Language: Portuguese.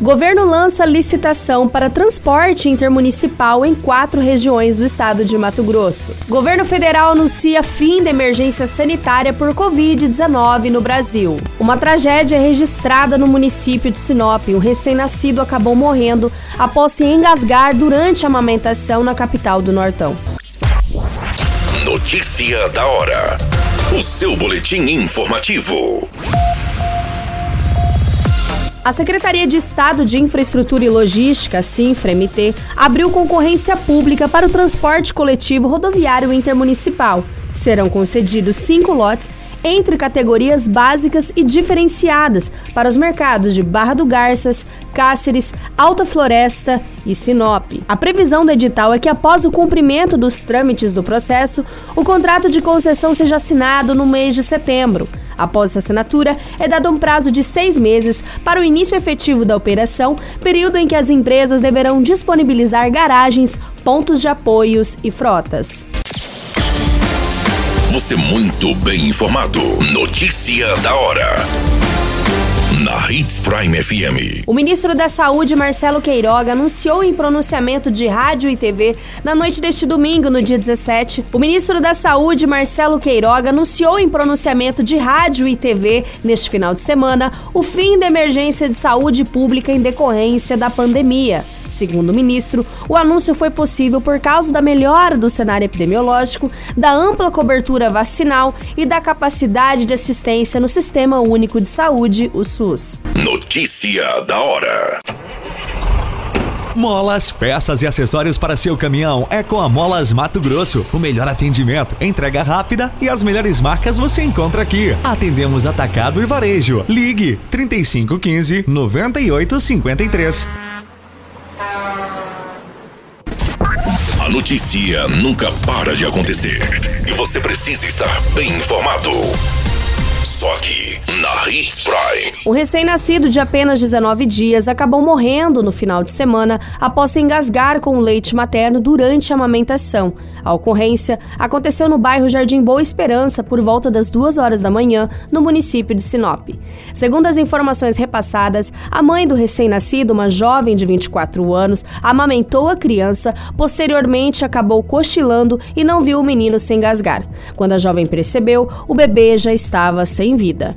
Governo lança licitação para transporte intermunicipal em quatro regiões do estado de Mato Grosso. Governo federal anuncia fim da emergência sanitária por Covid-19 no Brasil. Uma tragédia é registrada no município de Sinop. Um recém-nascido acabou morrendo após se engasgar durante a amamentação na capital do Nortão. Notícia da hora. O seu boletim informativo. A Secretaria de Estado de Infraestrutura e Logística, SINFRA-MT, abriu concorrência pública para o transporte coletivo rodoviário intermunicipal. Serão concedidos cinco lotes entre categorias básicas e diferenciadas para os mercados de Barra do Garças, Cáceres, Alta Floresta e Sinop. A previsão do edital é que, após o cumprimento dos trâmites do processo, o contrato de concessão seja assinado no mês de setembro. Após essa assinatura, é dado um prazo de seis meses para o início efetivo da operação, período em que as empresas deverão disponibilizar garagens, pontos de apoios e frotas. Você muito bem informado. Notícia da hora Hits Prime FM. O ministro da Saúde, Marcelo Queiroga, anunciou em pronunciamento de rádio e TV na noite deste domingo, no dia 17. O ministro da Saúde, Marcelo Queiroga, anunciou em pronunciamento de rádio e TV neste final de semana o fim da emergência de saúde pública em decorrência da pandemia. Segundo o ministro, o anúncio foi possível por causa da melhora do cenário epidemiológico, da ampla cobertura vacinal e da capacidade de assistência no Sistema Único de Saúde, o SUS. Notícia da hora. Molas, peças e acessórios para seu caminhão é com a Molas Mato Grosso. O melhor atendimento, entrega rápida e as melhores marcas você encontra aqui. Atendemos atacado e varejo. Ligue 3515 9853. A notícia nunca para de acontecer e você precisa estar bem informado. Só aqui, na Hits Prime. Um recém-nascido de apenas 19 dias acabou morrendo no final de semana após se engasgar com o leite materno durante a amamentação. A ocorrência aconteceu no bairro Jardim Boa Esperança por volta das 2 horas da manhã, no município de Sinop. Segundo as informações repassadas, a mãe do recém-nascido, uma jovem de 24 anos, amamentou a criança, posteriormente acabou cochilando e não viu o menino se engasgar. Quando a jovem percebeu, o bebê já estava sem em vida.